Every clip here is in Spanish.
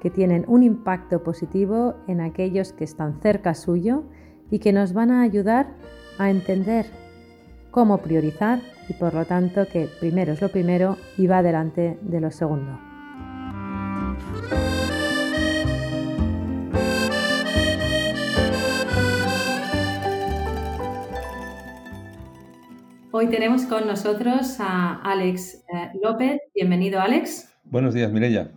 que tienen un impacto positivo en aquellos que están cerca suyo y que nos van a ayudar a entender cómo priorizar y por lo tanto que primero es lo primero y va delante de lo segundo. Hoy tenemos con nosotros a Alex eh, López. Bienvenido, Alex. Buenos días, Mireya.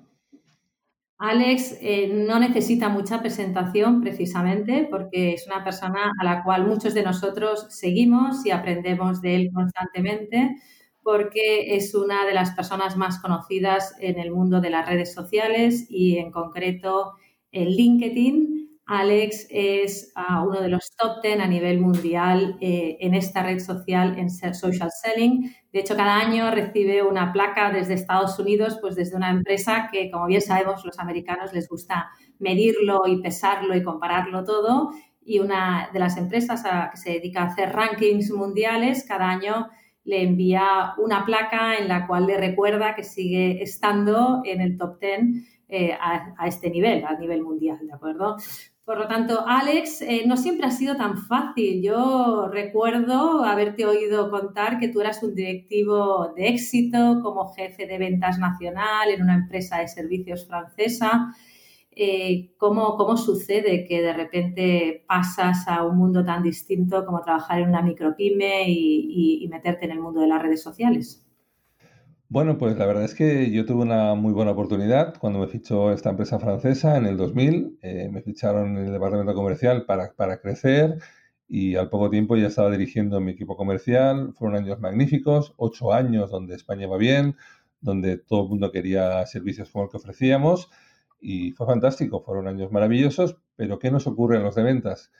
Alex eh, no necesita mucha presentación precisamente porque es una persona a la cual muchos de nosotros seguimos y aprendemos de él constantemente porque es una de las personas más conocidas en el mundo de las redes sociales y en concreto en LinkedIn Alex es ah, uno de los top 10 a nivel mundial eh, en esta red social, en social selling. De hecho, cada año recibe una placa desde Estados Unidos, pues desde una empresa que, como bien sabemos, los americanos les gusta medirlo y pesarlo y compararlo todo. Y una de las empresas que se dedica a hacer rankings mundiales, cada año le envía una placa en la cual le recuerda que sigue estando en el top 10 eh, a, a, este nivel, a nivel mundial, ¿de acuerdo? Por lo tanto, Alex, eh, no siempre ha sido tan fácil. Yo recuerdo haberte oído contar que tú eras un directivo de éxito como jefe de ventas nacional en una empresa de servicios francesa. Eh, ¿cómo, ¿Cómo sucede que de repente pasas a un mundo tan distinto como trabajar en una micropyme y meterte en el mundo de las redes sociales? Bueno, pues la verdad es que yo tuve una muy buena oportunidad cuando me fichó esta empresa francesa en el 2000. Eh, me ficharon en el departamento comercial para, para crecer y al poco tiempo ya estaba dirigiendo mi equipo comercial. Fueron años magníficos, ocho años donde España va bien, donde todo el mundo quería servicios como el que ofrecíamos y fue fantástico, fueron años maravillosos, pero ¿qué nos ocurre en los de ventas?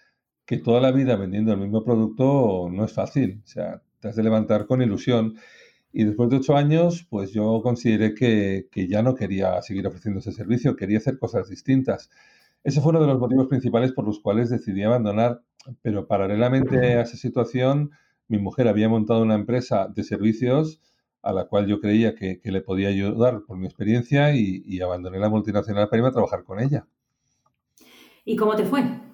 Que toda la vida vendiendo el mismo producto no es fácil, o sea, te has de levantar con ilusión y después de ocho años, pues yo consideré que, ya no quería seguir ofreciendo ese servicio, quería hacer cosas distintas. Ese fue uno de los motivos principales por los cuales decidí abandonar. Pero paralelamente a esa situación, mi mujer había montado una empresa de servicios a la cual yo creía que, le podía ayudar por mi experiencia y, y, abandoné la multinacional para irme a trabajar con ella. ¿Y cómo te fue?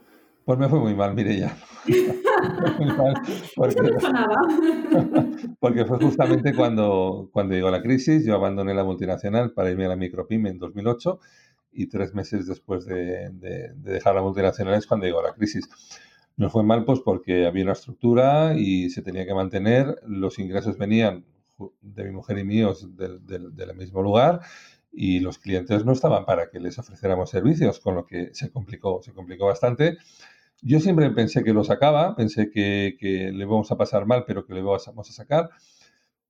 Pues me fue muy mal, mire ya. porque, porque fue justamente cuando, cuando llegó la crisis, yo abandoné la multinacional para irme a la micropyme en 2008 y tres meses después de, dejar la multinacional es cuando llegó la crisis. No fue mal pues porque había una estructura y se tenía que mantener, los ingresos venían de mi mujer y míos del, del mismo lugar y los clientes no estaban para que les ofreciéramos servicios, con lo que se complicó, se complicó bastante yo siempre pensé que lo sacaba, pensé que, le íbamos a pasar mal, pero que le íbamos a sacar,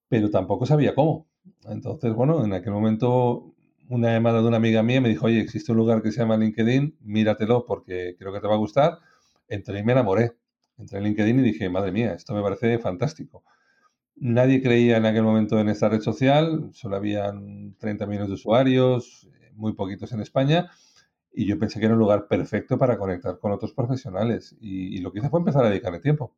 pero tampoco sabía cómo. Entonces, bueno, en aquel momento una llamada de una amiga mía me dijo, oye, existe un lugar que se llama LinkedIn, míratelo porque creo que te va a gustar. Entré y me enamoré. Entré en LinkedIn y dije, madre mía, esto me parece fantástico. Nadie creía en aquel momento en esta red social, solo habían 30 millones de usuarios, muy poquitos en España, y yo pensé que era un lugar perfecto para conectar con otros profesionales. Y, lo que hice fue empezar a dedicarle tiempo.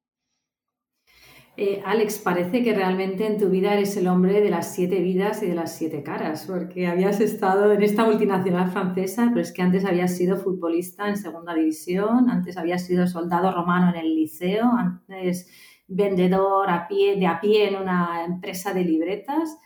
Eh, Alex, parece que realmente en tu vida eres el hombre de las siete vidas y de las siete caras, porque habías estado en esta multinacional francesa, pero es que antes habías sido futbolista en segunda división, antes habías sido soldado romano en el liceo, antes vendedor a pie, de a pie en una empresa de libretas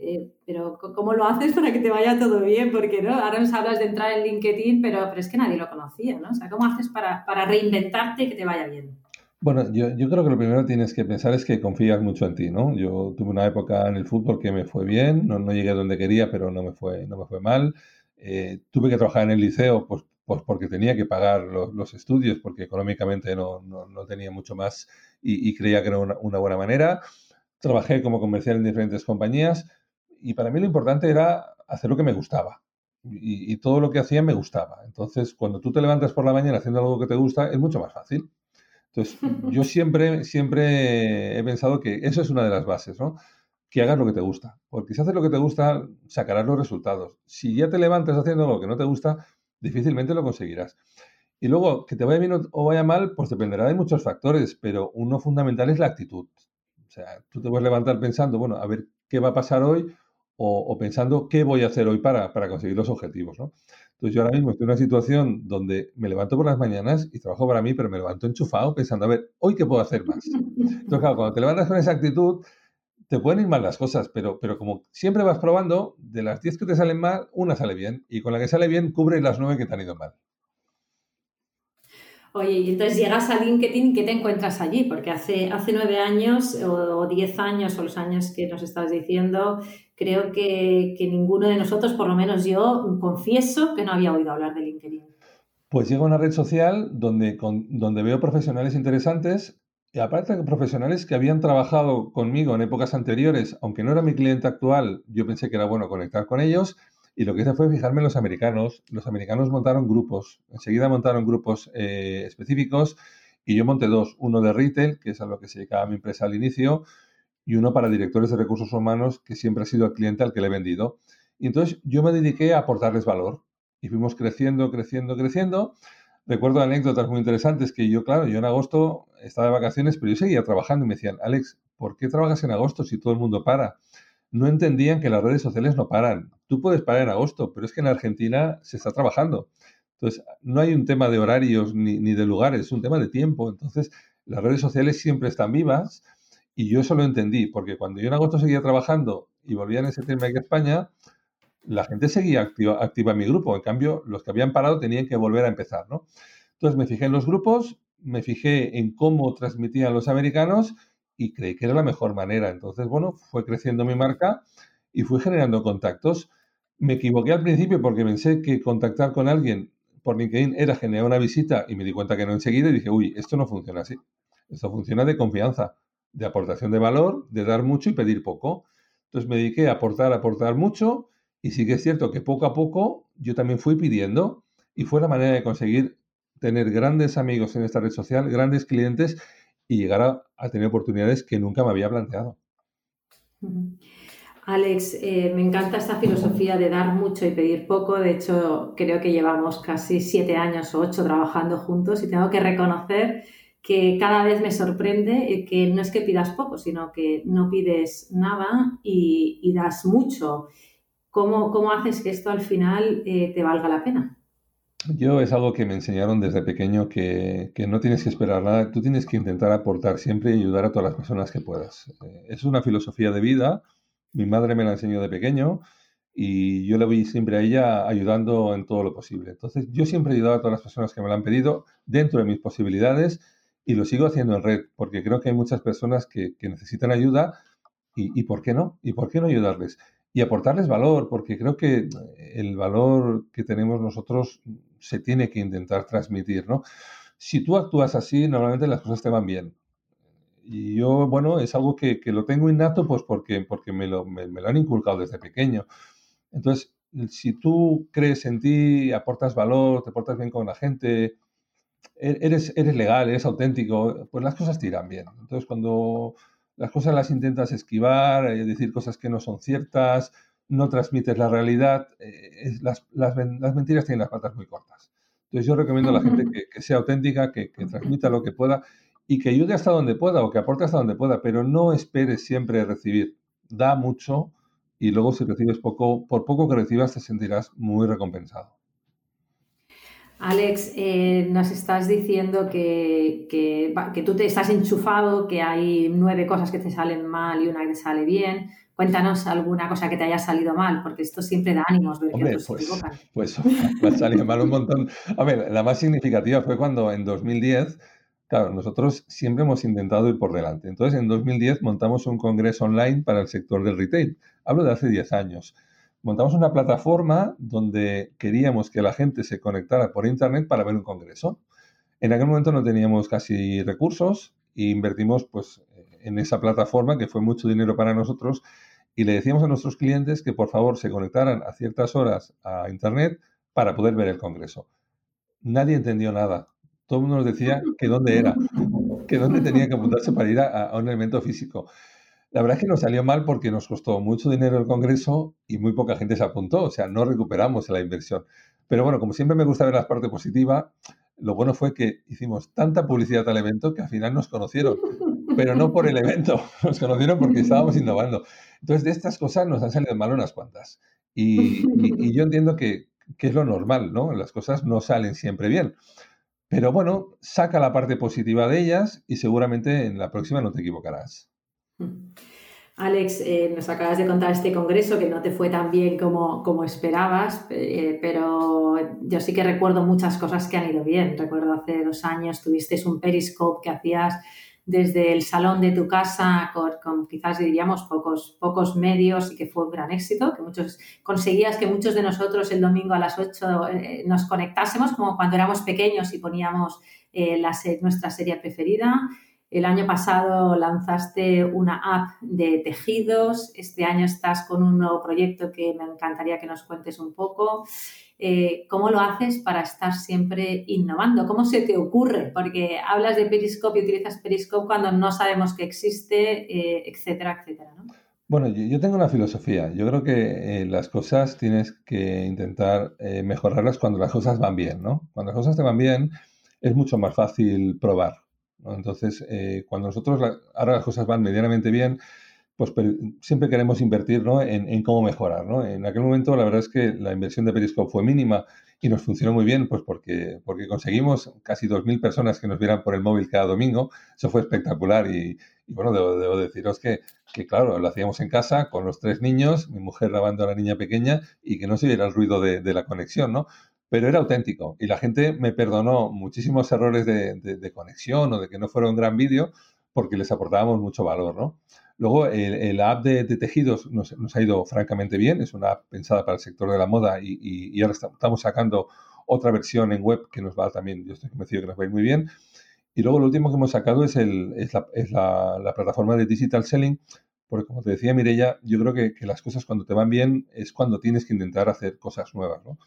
eh, pero ¿cómo lo haces para que te vaya todo bien? Porque ¿no? ahora nos hablas de entrar en LinkedIn, pero, pero es que nadie lo conocía, ¿no? O sea, ¿cómo haces para, para reinventarte y que te vaya bien? Bueno, yo, yo, creo que lo primero que tienes que pensar es que confías mucho en ti, ¿no? Yo tuve una época en el fútbol que me fue bien, no, no llegué a donde quería, pero no me fue, no me fue mal. Eh, tuve que trabajar en el liceo, pues, pues porque tenía que pagar los, los estudios, porque económicamente no, no, no, tenía mucho más y, y creía que era una, una buena manera. Trabajé como comercial en diferentes compañías y para mí lo importante era hacer lo que me gustaba. y, todo lo que hacía me gustaba. Entonces, cuando tú te levantas por la mañana haciendo algo que te gusta, es mucho más fácil. Entonces, yo siempre, siempre he pensado que eso es una de las bases, ¿no? Que hagas lo que te gusta. Porque si haces lo que te gusta, sacarás los resultados. Si ya te levantas haciendo algo que no te gusta, difícilmente lo conseguirás. Y luego, que te vaya bien o vaya mal, pues dependerá de muchos factores, pero uno fundamental es la actitud. O sea, tú te puedes levantar pensando, bueno, a ver qué va a pasar hoy o, pensando qué voy a hacer hoy para, para, conseguir los objetivos, ¿no? Entonces yo ahora mismo estoy en una situación donde me levanto por las mañanas y trabajo para mí, pero me levanto enchufado pensando, a ver, ¿hoy qué puedo hacer más? Entonces, claro, cuando te levantas con esa actitud, te pueden ir mal las cosas, pero, pero como siempre vas probando, de las 10 que te salen mal, una sale bien. Y con la que sale bien, cubre las 9 que te han ido mal. Oye, y entonces llegas a LinkedIn, ¿qué te encuentras allí? Porque hace, hace nueve años o, diez años o los años que nos estás diciendo, creo que, ninguno de nosotros, por lo menos yo, confieso que no había oído hablar de LinkedIn. Pues llego a una red social donde, donde veo profesionales interesantes y aparte de profesionales que habían trabajado conmigo en épocas anteriores, aunque no era mi cliente actual, yo pensé que era bueno conectar con ellos y lo que hice fue fijarme en los americanos. Los americanos montaron grupos, enseguida montaron grupos eh, específicos y yo monté dos, uno de retail, que es a lo que se dedicaba mi empresa al inicio, y uno para directores de recursos humanos, que siempre ha sido el cliente al que le he vendido. Y entonces yo me dediqué a aportarles valor y fuimos creciendo, creciendo, creciendo. Recuerdo anécdotas muy interesantes que yo, claro, yo en agosto estaba de vacaciones, pero yo seguía trabajando y me decían, Alex, ¿por qué trabajas en agosto si todo el mundo para? no entendían que las redes sociales no paran. Tú puedes parar en agosto, pero es que en Argentina se está trabajando. Entonces, no hay un tema de horarios ni, de lugares, es un tema de tiempo. Entonces, las redes sociales siempre están vivas y yo eso lo entendí, porque cuando yo en agosto seguía trabajando y volvía en septiembre aquí a España, la gente seguía activa, activa, en mi grupo. En cambio, los que habían parado tenían que volver a empezar, ¿no? Entonces me fijé en los grupos, me fijé en cómo transmitían los americanos y creí que era la mejor manera. Entonces, bueno, fue creciendo mi marca y fui generando contactos. Me equivoqué al principio porque pensé que contactar con alguien por LinkedIn era generar una visita y me di cuenta que no enseguida y dije, uy, esto no funciona así. Esto funciona de confianza, de aportación de valor, de dar mucho y pedir poco. Entonces me dediqué a aportar, aportar mucho y sí que es cierto que poco a poco yo también fui pidiendo y fue la manera de conseguir tener grandes amigos en esta red social, grandes clientes y llegar a, tener oportunidades que nunca me había planteado. Alex, eh, me encanta esta filosofía de dar mucho y pedir poco. De hecho, creo que llevamos casi siete años o ocho trabajando juntos y tengo que reconocer que cada vez me sorprende que no es que pidas poco, sino que no pides nada y, das mucho. ¿Cómo, ¿Cómo, haces que esto al final eh, te valga la pena? Yo es algo que me enseñaron desde pequeño que, no tienes que esperar nada, tú tienes que intentar aportar siempre y ayudar a todas las personas que puedas. Eh, es una filosofía de vida, mi madre me la enseñó de pequeño y yo le voy siempre a ella ayudando en todo lo posible. Entonces yo siempre he ayudado a todas las personas que me lo han pedido dentro de mis posibilidades y lo sigo haciendo en red porque creo que hay muchas personas que, necesitan ayuda y, y ¿por qué no? ¿Y por qué no ayudarles? y aportarles valor, porque creo que el valor que tenemos nosotros se tiene que intentar transmitir, ¿no? Si tú actúas así, normalmente las cosas te van bien. Y yo, bueno, es algo que, lo tengo innato, pues porque, porque me, lo, me, lo han inculcado desde pequeño. Entonces, si tú crees en ti, aportas valor, te portas bien con la gente, eres, eres legal, eres auténtico, pues las cosas te irán bien. Entonces, cuando las cosas las intentas esquivar, eh, decir cosas que no son ciertas, no transmites la realidad, eh, las, mentiras tienen las patas muy cortas. Entonces yo recomiendo a la gente que, sea auténtica, que, transmita lo que pueda y que ayude hasta donde pueda o que aporte hasta donde pueda, pero no esperes siempre recibir. Da mucho y luego si recibes poco, por poco que recibas te sentirás muy recompensado. Alex, eh, nos estás diciendo que, que, tú te estás enchufado, que hay nueve cosas que te salen mal y una que te sale bien. Cuéntanos alguna cosa que te haya salido mal, porque esto siempre da ánimos ver que otros pues, se equivocan. Pues me ha salido mal un montón. A ver, la más significativa fue cuando en 2010, claro, nosotros siempre hemos intentado ir por delante. Entonces, en 2010 montamos un congreso online para el sector del retail. Hablo de hace 10 años montamos una plataforma donde queríamos que la gente se conectara por internet para ver un congreso. En aquel momento no teníamos casi recursos e invertimos pues, en esa plataforma, que fue mucho dinero para nosotros, y le decíamos a nuestros clientes que por favor se conectaran a ciertas horas a Internet para poder ver el Congreso. Nadie entendió nada. Todo el mundo nos decía que dónde era, que dónde tenía que apuntarse para ir a, un evento físico. La verdad es que nos salió mal porque nos costó mucho dinero el Congreso y muy poca gente se apuntó, o sea, no recuperamos la inversión. Pero bueno, como siempre me gusta ver la parte positiva, lo bueno fue que hicimos tanta publicidad al evento que al final nos conocieron, pero no por el evento, nos conocieron porque estábamos innovando. Entonces, de estas cosas nos han salido mal unas cuantas. Y, yo entiendo que, que, es lo normal, ¿no? Las cosas no salen siempre bien. Pero bueno, saca la parte positiva de ellas y seguramente en la próxima no te equivocarás. Mm. Alex, eh, nos acabas de contar este congreso que no te fue tan bien como, como esperabas, eh, pero yo sí que recuerdo muchas cosas que han ido bien. Recuerdo hace dos años tuviste un periscope que hacías desde el salón de tu casa con, quizás diríamos pocos, pocos medios y que fue un gran éxito, que muchos conseguías que muchos de nosotros el domingo a las 8 eh, nos conectásemos como cuando éramos pequeños y poníamos nuestra serie preferida. El año pasado lanzaste una app de tejidos, este año estás con un nuevo proyecto que me encantaría que nos cuentes un poco. Eh, ¿Cómo lo haces para estar siempre innovando? ¿Cómo se te ocurre? Porque hablas de Periscope y utilizas Periscope cuando no sabemos que existe, eh, etcétera, etcétera. Bueno, yo, tengo una filosofía. Yo creo que eh, las cosas tienes que intentar mejorarlas cuando las cosas van bien, ¿no? Cuando las cosas te van bien es mucho más fácil probar. Entonces, eh, cuando nosotros ahora las cosas van medianamente bien, pues siempre queremos invertir en, cómo mejorar. ¿no? En aquel momento la verdad es que la inversión de Periscope fue mínima y nos funcionó muy bien pues porque, porque conseguimos casi 2.000 personas que nos vieran por el móvil cada domingo. Eso fue espectacular y, bueno, debo, deciros que, que, claro, lo hacíamos en casa con los tres niños, mi mujer lavando a la niña pequeña y que no se viera el ruido de, de la conexión, ¿no? Pero era auténtico y la gente me perdonó muchísimos errores de, conexión o de que no fuera un gran vídeo porque les aportábamos mucho valor, ¿no? Luego, el, app de, tejidos nos, ha ido francamente bien, es una app pensada para el sector de la moda y, ahora estamos sacando otra versión en web que nos va también, yo estoy convencido que nos va muy bien. Y luego lo último que hemos sacado es, la, plataforma de Digital Selling, porque como te decía Mirella, yo creo que, que, las cosas cuando te van bien es cuando tienes que intentar hacer cosas nuevas, ¿no?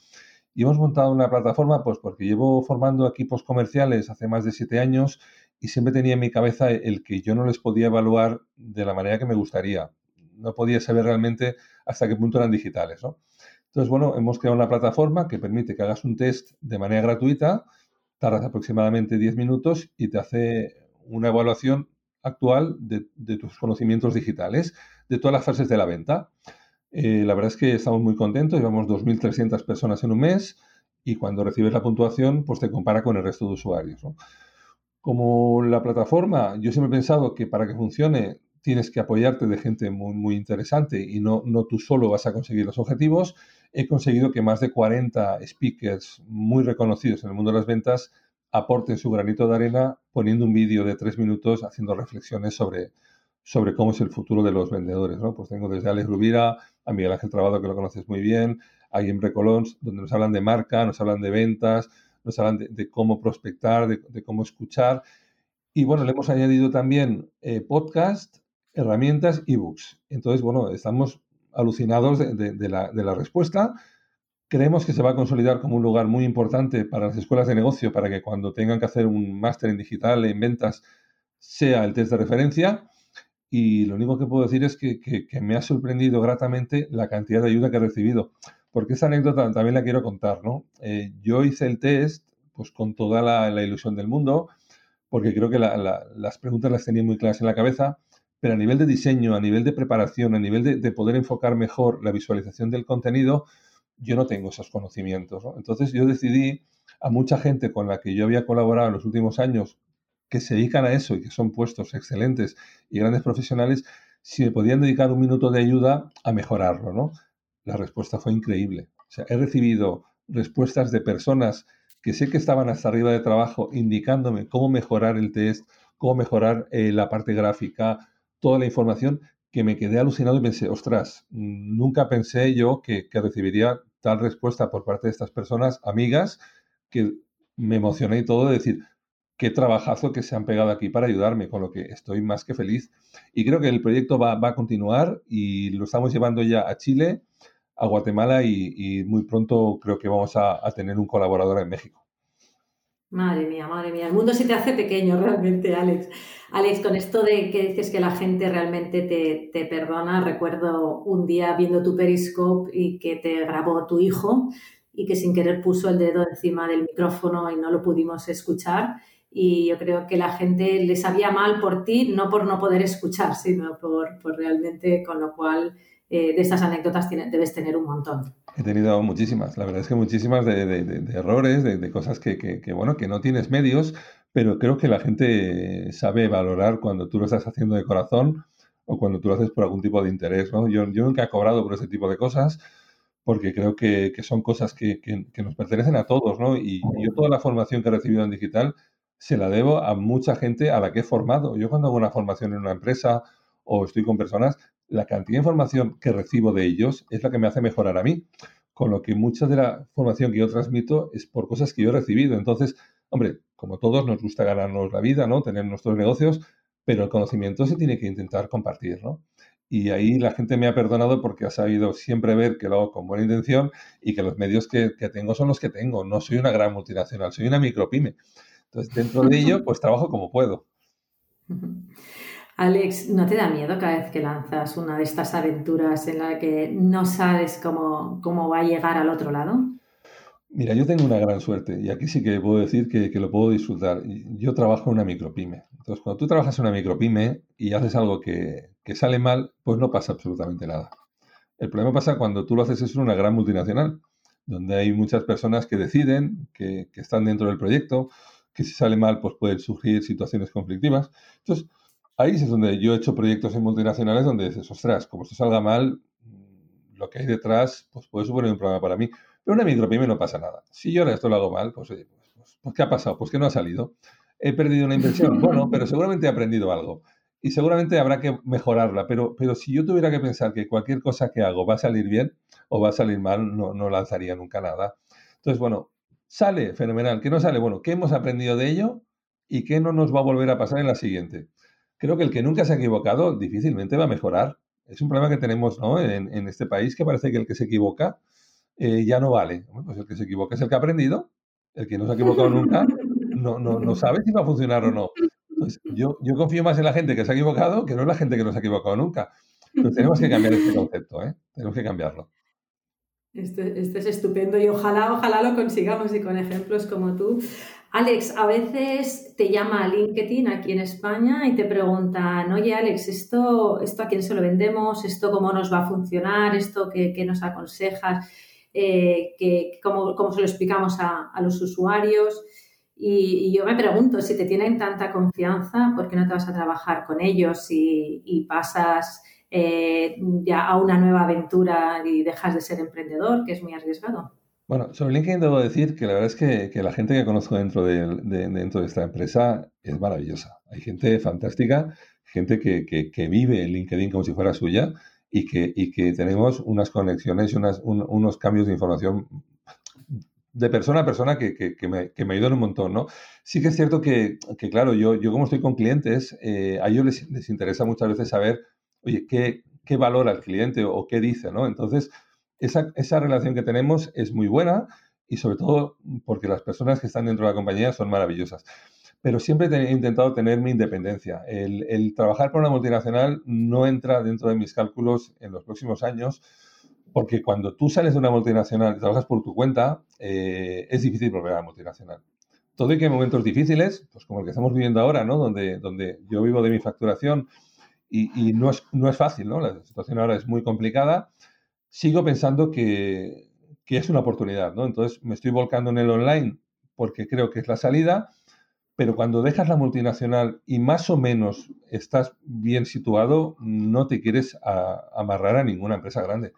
Y hemos montado una plataforma, pues porque llevo formando equipos comerciales hace más de siete años y siempre tenía en mi cabeza el que yo no les podía evaluar de la manera que me gustaría. No podía saber realmente hasta qué punto eran digitales, ¿no? Entonces, bueno, hemos creado una plataforma que permite que hagas un test de manera gratuita, tardas aproximadamente 10 minutos y te hace una evaluación actual de, de tus conocimientos digitales, de todas las fases de la venta. Eh, la verdad es que estamos muy contentos, llevamos 2.300 personas en un mes y cuando recibes la puntuación, pues te compara con el resto de usuarios. Como la plataforma, yo siempre he pensado que para que funcione tienes que apoyarte de gente muy, muy interesante y no, no tú solo vas a conseguir los objetivos. He conseguido que más de 40 speakers muy reconocidos en el mundo de las ventas aporten su granito de arena poniendo un vídeo de tres minutos haciendo reflexiones sobre, sobre cómo es el futuro de los vendedores. ¿no? Pues tengo desde Alex Rubira a Miguel Ángel Trabado, que lo conoces muy bien, a Imre Colons, donde nos hablan de marca, nos hablan de ventas, nos hablan de, cómo prospectar, de, cómo escuchar. Y bueno, le hemos añadido también eh, podcast, herramientas, ebooks. Entonces, bueno, estamos alucinados de, la, la respuesta. Creemos que se va a consolidar como un lugar muy importante para las escuelas de negocio, para que cuando tengan que hacer un máster en digital, en ventas, sea el test de referencia y lo único que puedo decir es que, me ha sorprendido gratamente la cantidad de ayuda que he recibido. Porque esa anécdota también la quiero contar, ¿no? Eh, yo hice el test pues con toda la, ilusión del mundo, porque creo que las preguntas las tenía muy claras en la cabeza, pero a nivel de diseño, a nivel de preparación, a nivel de, poder enfocar mejor la visualización del contenido, yo no tengo esos conocimientos. Entonces yo decidí a mucha gente con la que yo había colaborado en los últimos años que se dedican a eso y que son puestos excelentes y grandes profesionales, si me podían dedicar un minuto de ayuda a mejorarlo, ¿no? La respuesta fue increíble. He recibido respuestas de personas que sé que estaban hasta arriba de trabajo indicándome cómo mejorar el test, cómo mejorar eh, la parte gráfica, toda la información, que me quedé alucinado y pensé, ostras, nunca pensé yo que, que recibiría tal respuesta por parte de estas personas, amigas, que me emocioné y todo de decir, qué trabajazo que se han pegado aquí para ayudarme, con lo que estoy más que feliz. Y creo que el proyecto va, a continuar y lo estamos llevando ya a Chile, a Guatemala y, muy pronto creo que vamos a, tener un colaborador en México. Madre mía, madre mía, el mundo se te hace pequeño realmente, Alex. Alex, con esto de que dices que la gente realmente te, te perdona, recuerdo un día viendo tu Periscope y que te grabó tu hijo y que sin querer puso el dedo encima del micrófono y no lo pudimos escuchar y yo creo que la gente le sabía mal por ti, no por no poder escuchar, sino por, por realmente, con lo cual eh, de estas anécdotas debes tener un montón. He tenido muchísimas, la verdad es que muchísimas de, de, errores, de, cosas que, que, bueno, que no tienes medios, pero creo que la gente sabe valorar cuando tú lo estás haciendo de corazón o cuando tú lo haces por algún tipo de interés. ¿no? Yo, yo nunca he cobrado por ese tipo de cosas porque creo que, que son cosas que, que, nos pertenecen a todos, ¿no? Y, y, yo toda la formación que he recibido en digital se la debo a mucha gente a la que he formado. Yo cuando hago una formación en una empresa o estoy con personas, la cantidad de información que recibo de ellos es la que me hace mejorar a mí. Con lo que mucha de la formación que yo transmito es por cosas que yo he recibido. Entonces, hombre, como todos nos gusta ganarnos la vida, ¿no? Tener nuestros negocios, pero el conocimiento se tiene que intentar compartir, ¿no? Y ahí la gente me ha perdonado porque ha sabido siempre ver que lo hago con buena intención y que los medios que, que tengo son los que tengo. No soy una gran multinacional, soy una micropyme. Entonces, dentro de ello, pues trabajo como puedo. Alex, ¿no te da miedo cada vez que lanzas una de estas aventuras en la que no sabes cómo, cómo va a llegar al otro lado? Mira, yo tengo una gran suerte y aquí sí que puedo decir que, que, lo puedo disfrutar. Yo trabajo en una micropyme. Entonces, cuando tú trabajas en una micropyme y haces algo que, que, sale mal, pues no pasa absolutamente nada. El problema pasa cuando tú lo haces en una gran multinacional, donde hay muchas personas que deciden, que, que están dentro del proyecto, que si sale mal, pues pueden surgir situaciones conflictivas. Entonces, ahí es donde yo he hecho proyectos en multinacionales donde dices, ostras, como esto salga mal, mm, lo que hay detrás, pues puede suponer un problema para mí. Pero una micropyme no pasa nada. Si yo esto lo hago mal, pues, pues, pues, pues, ¿qué ha pasado? Pues que no ha salido. He perdido una inversión. Bueno, pero seguramente he aprendido algo. Y seguramente habrá que mejorarla. Pero, pero si yo tuviera que pensar que cualquier cosa que hago va a salir bien o va a salir mal, no, no lanzaría nunca nada. Entonces, bueno, Sale, fenomenal. ¿Qué no sale? Bueno, ¿qué hemos aprendido de ello y qué no nos va a volver a pasar en la siguiente? Creo que el que nunca se ha equivocado difícilmente va a mejorar. Es un problema que tenemos ¿no? en, este país que parece que el que se equivoca eh, ya no vale. pues el que se equivoca es el que ha aprendido. El que no se ha equivocado nunca no, no, no sabe si va a funcionar o no. yo, yo confío más en la gente que se ha equivocado que no en la gente que no se ha equivocado nunca. Tenemos que cambiar este concepto, ¿eh? Tenemos que cambiarlo. Este, este, es estupendo y ojalá, ojalá lo consigamos y con ejemplos como tú. Alex, a veces te llama LinkedIn aquí en España y te preguntan, oye Alex, ¿esto, esto a quién se lo vendemos? ¿Esto cómo nos va a funcionar? ¿Esto qué, nos aconsejas? Eh, cómo, cómo, se lo explicamos a, los usuarios? Y, yo me pregunto, si te tienen tanta confianza, ¿por qué no te vas a trabajar con ellos y, y pasas eh, ya a una nueva aventura y dejas de ser emprendedor, que es muy arriesgado. Bueno, sobre LinkedIn debo decir que la verdad es que, la gente que conozco dentro de, dentro de esta empresa es maravillosa. Hay gente fantástica, gente que, que, vive en LinkedIn como si fuera suya y que, y que tenemos unas conexiones y unos cambios de información de persona a persona que, que, me, que me ayudan un montón, ¿no? Sí que es cierto que, claro, yo, yo como estoy con clientes, eh, a ellos les, les interesa muchas veces saber oye, ¿qué, qué valora el cliente o qué dice? ¿no? Entonces, esa, esa relación que tenemos es muy buena y sobre todo porque las personas que están dentro de la compañía son maravillosas. Pero siempre he intentado tener mi independencia. El, el, trabajar para una multinacional no entra dentro de mis cálculos en los próximos años, porque cuando tú sales de una multinacional y trabajas por tu cuenta, eh, es difícil volver a la multinacional. Todo y que hay momentos difíciles, pues como el que estamos viviendo ahora, ¿no? donde, donde yo vivo de mi facturación y, no, es, no es fácil, ¿no? La situación ahora es muy complicada. Sigo pensando que, que es una oportunidad, ¿no? Entonces me estoy volcando en el online porque creo que es la salida, pero cuando dejas la multinacional y más o menos estás bien situado, no te quieres amarrar a ninguna empresa grande.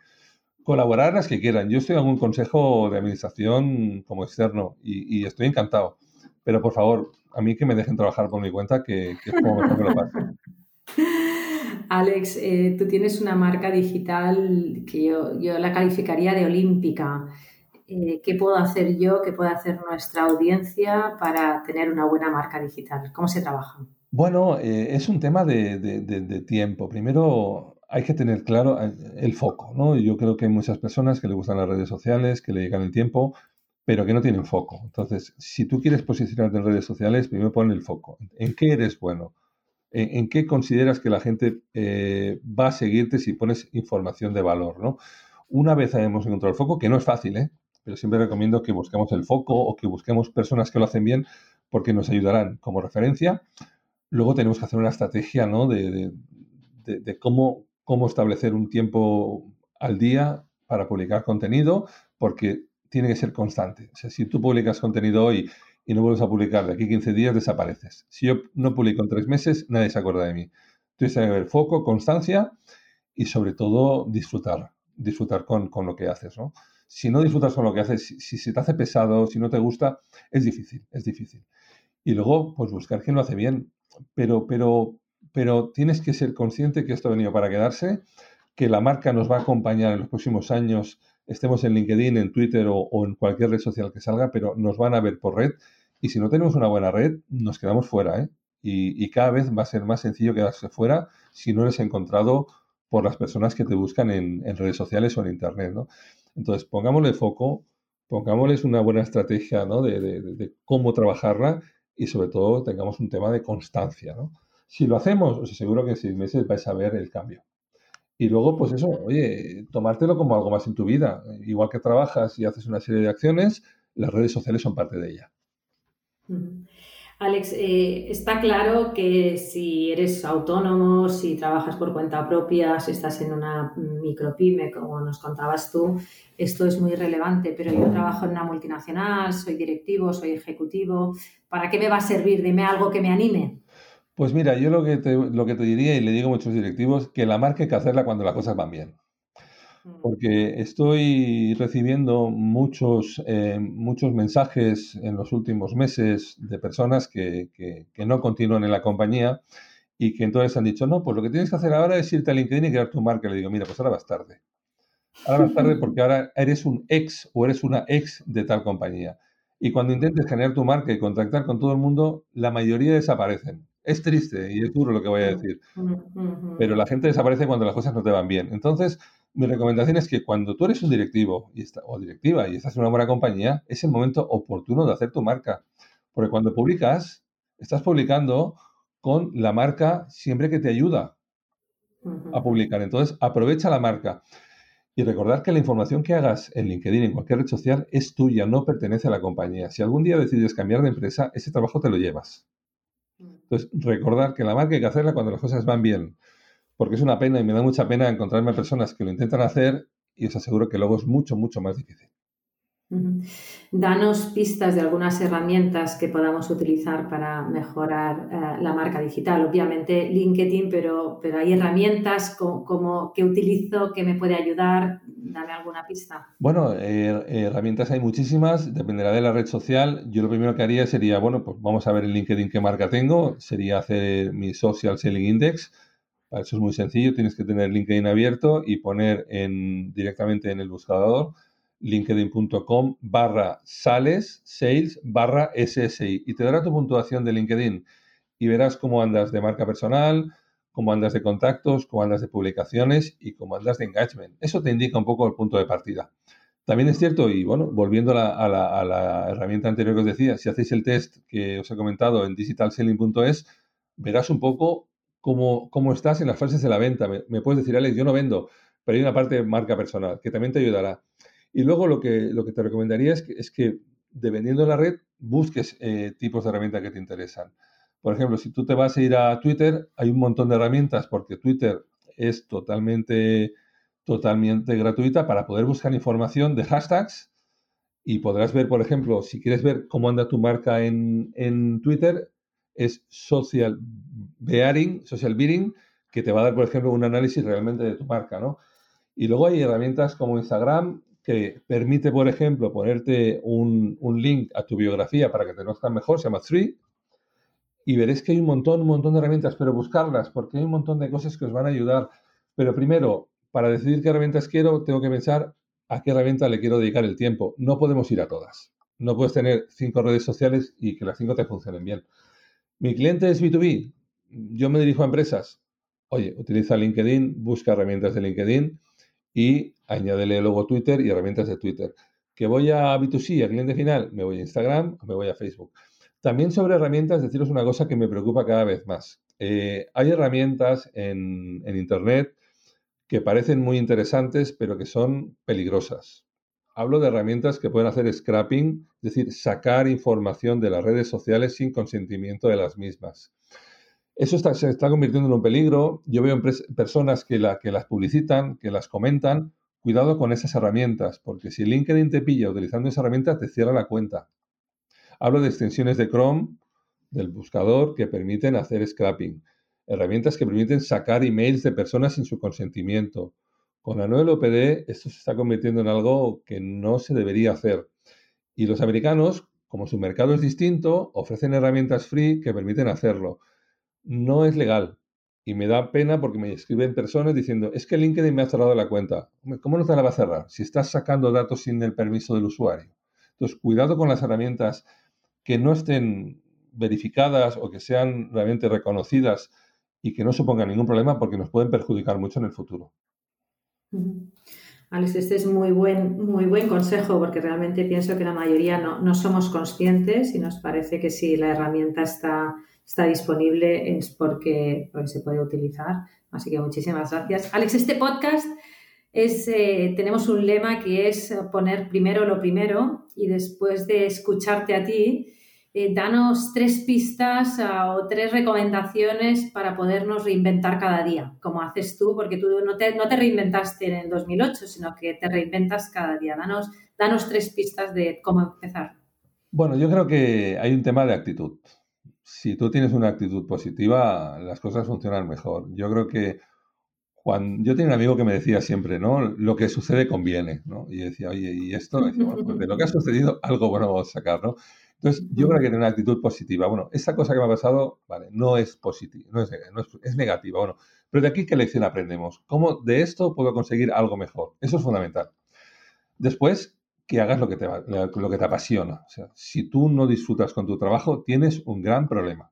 Colaborar las que quieran. Yo estoy en un consejo de administración como externo y, estoy encantado. Pero por favor, a mí que me dejen trabajar por mi cuenta, que, que es como mejor que lo pase. Alex, eh, tú tienes una marca digital que yo, la calificaría de olímpica. eh, qué puedo hacer yo, qué puede hacer nuestra audiencia para tener una buena marca digital. ¿Cómo se trabaja? Bueno, eh, es un tema de, tiempo. Primero hay que tener claro el foco, ¿no? Yo creo que hay muchas personas que le gustan las redes sociales, que le llegan el tiempo, pero que no tienen foco. Entonces, si tú quieres posicionarte en redes sociales, primero pon el foco. ¿En qué eres bueno? ¿En, qué consideras que la gente va a seguirte si pones información de valor, ¿no? Una vez hayamos encontrado el foco, que no es fácil, ¿eh? pero siempre recomiendo que busquemos el foco o que busquemos personas que lo hacen bien porque nos ayudarán como referencia. Luego tenemos que hacer una estrategia ¿no? de, cómo, cómo establecer un tiempo al día para publicar contenido, porque tiene que ser constante. Si tú publicas contenido hoy y no vuelves a publicar de aquí 15 días, desapareces. Si yo no publico en tres meses, nadie se acuerda de mí. Entonces, hay que haber foco, constancia y sobre todo disfrutar, disfrutar con, con lo que haces, ¿no? si no disfrutas con lo que haces, si, se te hace pesado, si no te gusta, es difícil, es difícil. Y luego, pues buscar quien lo hace bien. Pero, pero, pero tienes que ser consciente que esto ha venido para quedarse, que la marca nos va a acompañar en los próximos años, estemos en LinkedIn, en Twitter o, en cualquier red social que salga, pero nos van a ver por red. Y si no tenemos una buena red, nos quedamos fuera. ¿eh? Y, cada vez va a ser más sencillo quedarse fuera si no eres encontrado por las personas que te buscan en, redes sociales o en Internet. ¿no? Entonces, pongámosle foco, pongámosles una buena estrategia ¿no? de, cómo trabajarla y sobre todo tengamos un tema de constancia. ¿no? Si lo hacemos, os aseguro que en seis meses vais a ver el cambio. Y luego, pues eso, oye, tomártelo como algo más en tu vida. Igual que trabajas y haces una serie de acciones, las redes sociales son parte de ella. Alex, eh, está claro que si eres autónomo, si trabajas por cuenta propia, si estás en una micropyme, como nos contabas tú, esto es muy relevante, pero yo trabajo en una multinacional, soy directivo, soy ejecutivo. ¿Para qué me va a servir? Dime algo que me anime. Pues mira, yo lo que te, lo que te diría y le digo a muchos directivos, que la marca hay que hacerla cuando las cosas van bien. Mm. porque estoy recibiendo muchos, eh, muchos mensajes en los últimos meses de personas que, no continúan en la compañía y que entonces han dicho, no, pues lo que tienes que hacer ahora es irte a LinkedIn y crear tu marca. Le digo, mira, pues ahora vas tarde. Ahora vas tarde porque ahora eres un ex o eres una ex de tal compañía. Y cuando intentes generar tu marca y contactar con todo el mundo, la mayoría desaparecen. Es triste y es duro lo que voy a decir. Pero la gente desaparece cuando las cosas no te van bien. Entonces, mi recomendación es que cuando tú eres un directivo y o directiva y estás en una buena compañía, es el momento oportuno de hacer tu marca. Porque cuando publicas, estás publicando con la marca siempre que te ayuda a publicar. Entonces, aprovecha la marca. Y recordar que la información que hagas en LinkedIn, en cualquier red social, es tuya, no pertenece a la compañía. Si algún día decides cambiar de empresa, ese trabajo te lo llevas. Entonces, recordar que la marca hay que hacerla cuando las cosas van bien porque es una pena y me da mucha pena encontrarme personas que lo intentan hacer y os aseguro que luego es mucho, mucho más difícil. Danos pistas de algunas herramientas que podamos utilizar para mejorar eh, la marca digital. Obviamente LinkedIn, pero, pero hay herramientas como, que utilizo que me puede ayudar. Dame alguna pista. Bueno, eh, herramientas hay muchísimas, dependerá de la red social. Yo lo primero que haría sería, bueno, pues vamos a ver en LinkedIn qué marca tengo. Sería hacer mi Social Selling Index eso es muy sencillo, tienes que tener LinkedIn abierto y poner en, directamente en el buscador linkedin.com barra sales, sales, barra SSI y te dará tu puntuación de LinkedIn y verás cómo andas de marca personal, cómo andas de contactos, cómo andas de publicaciones y cómo andas de engagement. Eso te indica un poco el punto de partida. También es cierto, y bueno, volviendo a la, a la herramienta anterior que os decía, si hacéis el test que os he comentado en digitalselling.es, verás un poco cómo, estás en las fases de la venta. Me, puedes decir, Alex, yo no vendo, pero hay una parte de marca personal que también te ayudará. Y luego lo que, lo que te recomendaría es que, es que dependiendo de la red, busques eh, tipos de herramientas que te interesan. Por ejemplo, si tú te vas a ir a Twitter, hay un montón de herramientas porque Twitter es totalmente, totalmente gratuita para poder buscar información de hashtags y podrás ver, por ejemplo, si quieres ver cómo anda tu marca en, en Twitter, es social bearing, social bearing, que te va a dar, por ejemplo, un análisis realmente de tu marca, ¿no? Y luego hay herramientas como Instagram que permite, por ejemplo, ponerte un, link a tu biografía para que te conozcan mejor, se llama Three, y veréis que hay un montón, un montón de herramientas, pero buscarlas, porque hay un montón de cosas que os van a ayudar. Pero primero, para decidir qué herramientas quiero, tengo que pensar a qué herramienta le quiero dedicar el tiempo. No podemos ir a todas. No puedes tener cinco redes sociales y que las cinco te funcionen bien. Mi cliente es B2B. Yo me dirijo a empresas. Oye, utiliza LinkedIn, busca herramientas de LinkedIn y añádele luego Twitter y herramientas de Twitter. Que voy a B2C, a cliente final, me voy a Instagram o me voy a Facebook. También sobre herramientas, deciros una cosa que me preocupa cada vez más. Eh, hay herramientas en, en Internet que parecen muy interesantes, pero que son peligrosas. Hablo de herramientas que pueden hacer scrapping, es decir, sacar información de las redes sociales sin consentimiento de las mismas. Eso se está convirtiendo en un peligro. Yo veo personas que, que las publicitan, que las comentan. Cuidado con esas herramientas, porque si LinkedIn te pilla utilizando esa herramienta, te cierra la cuenta. Hablo de extensiones de Chrome, del buscador, que permiten hacer scrapping herramientas que permiten sacar emails de personas sin su consentimiento. Con la nueva LOPD esto se está convirtiendo en algo que no se debería hacer. Y los americanos, como su mercado es distinto, ofrecen herramientas free que permiten hacerlo. No es legal. Y me da pena porque me escriben personas diciendo, es que LinkedIn me ha cerrado la cuenta. ¿Cómo no te la va a cerrar? Si estás sacando datos sin el permiso del usuario. Entonces, cuidado con las herramientas que no estén verificadas o que sean realmente reconocidas y que no suponga ningún problema porque nos pueden perjudicar mucho en el futuro. Alex, este es muy buen, muy buen consejo porque realmente pienso que la mayoría no, somos conscientes y nos parece que si la herramienta está, está disponible es porque, se puede utilizar. Así que muchísimas gracias. Alex, este podcast es, eh, tenemos un lema que es poner primero lo primero y después de escucharte a ti, eh, danos tres pistas ah, o tres recomendaciones para podernos reinventar cada día, como haces tú, porque tú no te, no te reinventaste en el 2008, sino que te reinventas cada día. Danos, danos tres pistas de cómo empezar. Bueno, yo creo que hay un tema de actitud. Si tú tienes una actitud positiva, las cosas funcionan mejor. Yo creo que cuando yo tenía un amigo que me decía siempre, ¿no? Lo que sucede conviene, ¿no? Y decía, oye, y esto, pues de lo que ha sucedido, algo bueno vamos a sacar, ¿no? Entonces, yo creo que tener una actitud positiva. Bueno, esta cosa que me ha pasado, vale, no es positiva, no es, es, negativa, bueno, pero de aquí, ¿qué lección aprendemos? ¿Cómo de esto puedo conseguir algo mejor? Eso es fundamental. Después, que hagas lo que te, lo que te apasiona. O sea, si tú no disfrutas con tu trabajo, tienes un gran problema.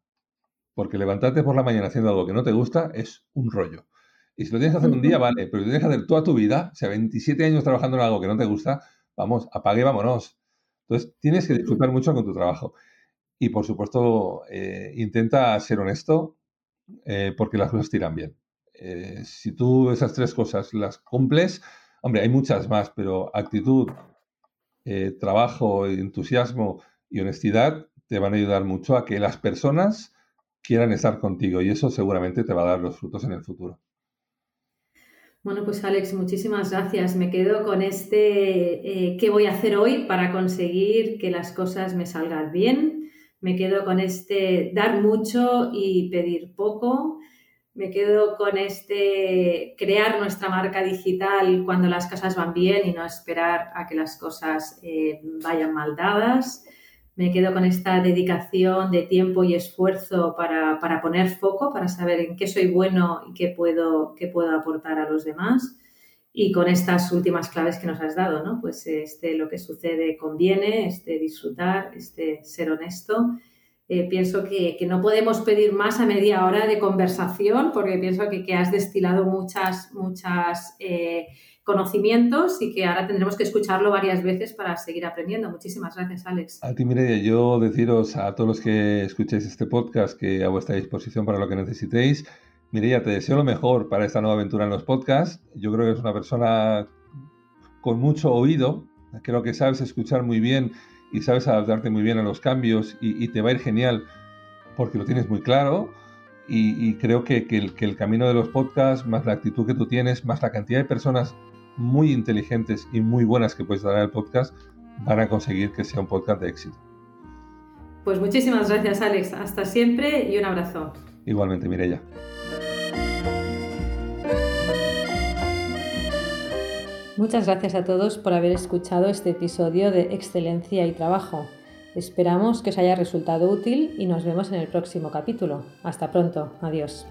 Porque levantarte por la mañana haciendo algo que no te gusta es un rollo. Y si lo tienes que hacer un día, vale, pero si tienes que hacer toda tu vida, o sea, 27 años trabajando en algo que no te gusta, vamos, apague, vámonos. Entonces, tienes que disfrutar mucho con tu trabajo. Y, por supuesto, eh, intenta ser honesto eh, porque las cosas tiran bien. Eh, si tú esas tres cosas las cumples, hombre, hay muchas más, pero actitud, trabajo, entusiasmo y honestidad te van a ayudar mucho a que las personas quieran estar contigo y eso seguramente te va a dar los frutos en el futuro. Bueno, pues Alex, muchísimas gracias. Me quedo con este eh, qué voy a hacer hoy para conseguir que las cosas me salgan bien. Me quedo con este dar mucho y pedir poco. Me quedo con este crear nuestra marca digital cuando las cosas van bien y no esperar a que las cosas eh, vayan mal dadas me quedo con esta dedicación de tiempo y esfuerzo para, poner foco, para saber en qué soy bueno y qué puedo, qué puedo aportar a los demás. Y con estas últimas claves que nos has dado, ¿no? Pues este, lo que sucede conviene, este disfrutar, este ser honesto. Eh, pienso que, no podemos pedir más a media hora de conversación porque pienso que, que has destilado muchas, muchas eh, conocimientos y que ahora tendremos que escucharlo varias veces para seguir aprendiendo. Muchísimas gracias, Alex. A ti, Mireia, yo deciros a todos los que escuchéis este podcast que a vuestra disposición para lo que necesitéis. Mireia, te deseo lo mejor para esta nueva aventura en los podcasts. Yo creo que es una persona con mucho oído, creo que sabes escuchar muy bien y sabes adaptarte muy bien a los cambios y, te va a ir genial porque lo tienes muy claro. Y, creo que, el, que, el, camino de los podcasts, más la actitud que tú tienes, más la cantidad de personas muy inteligentes y muy buenas que puedes dar al podcast van a conseguir que sea un podcast de éxito. Pues muchísimas gracias, Alex. Hasta siempre y un abrazo. Igualmente, Mireya. Muchas gracias a todos por haber escuchado este episodio de Excelencia y Trabajo. Esperamos que os haya resultado útil y nos vemos en el próximo capítulo. Hasta pronto. Adiós.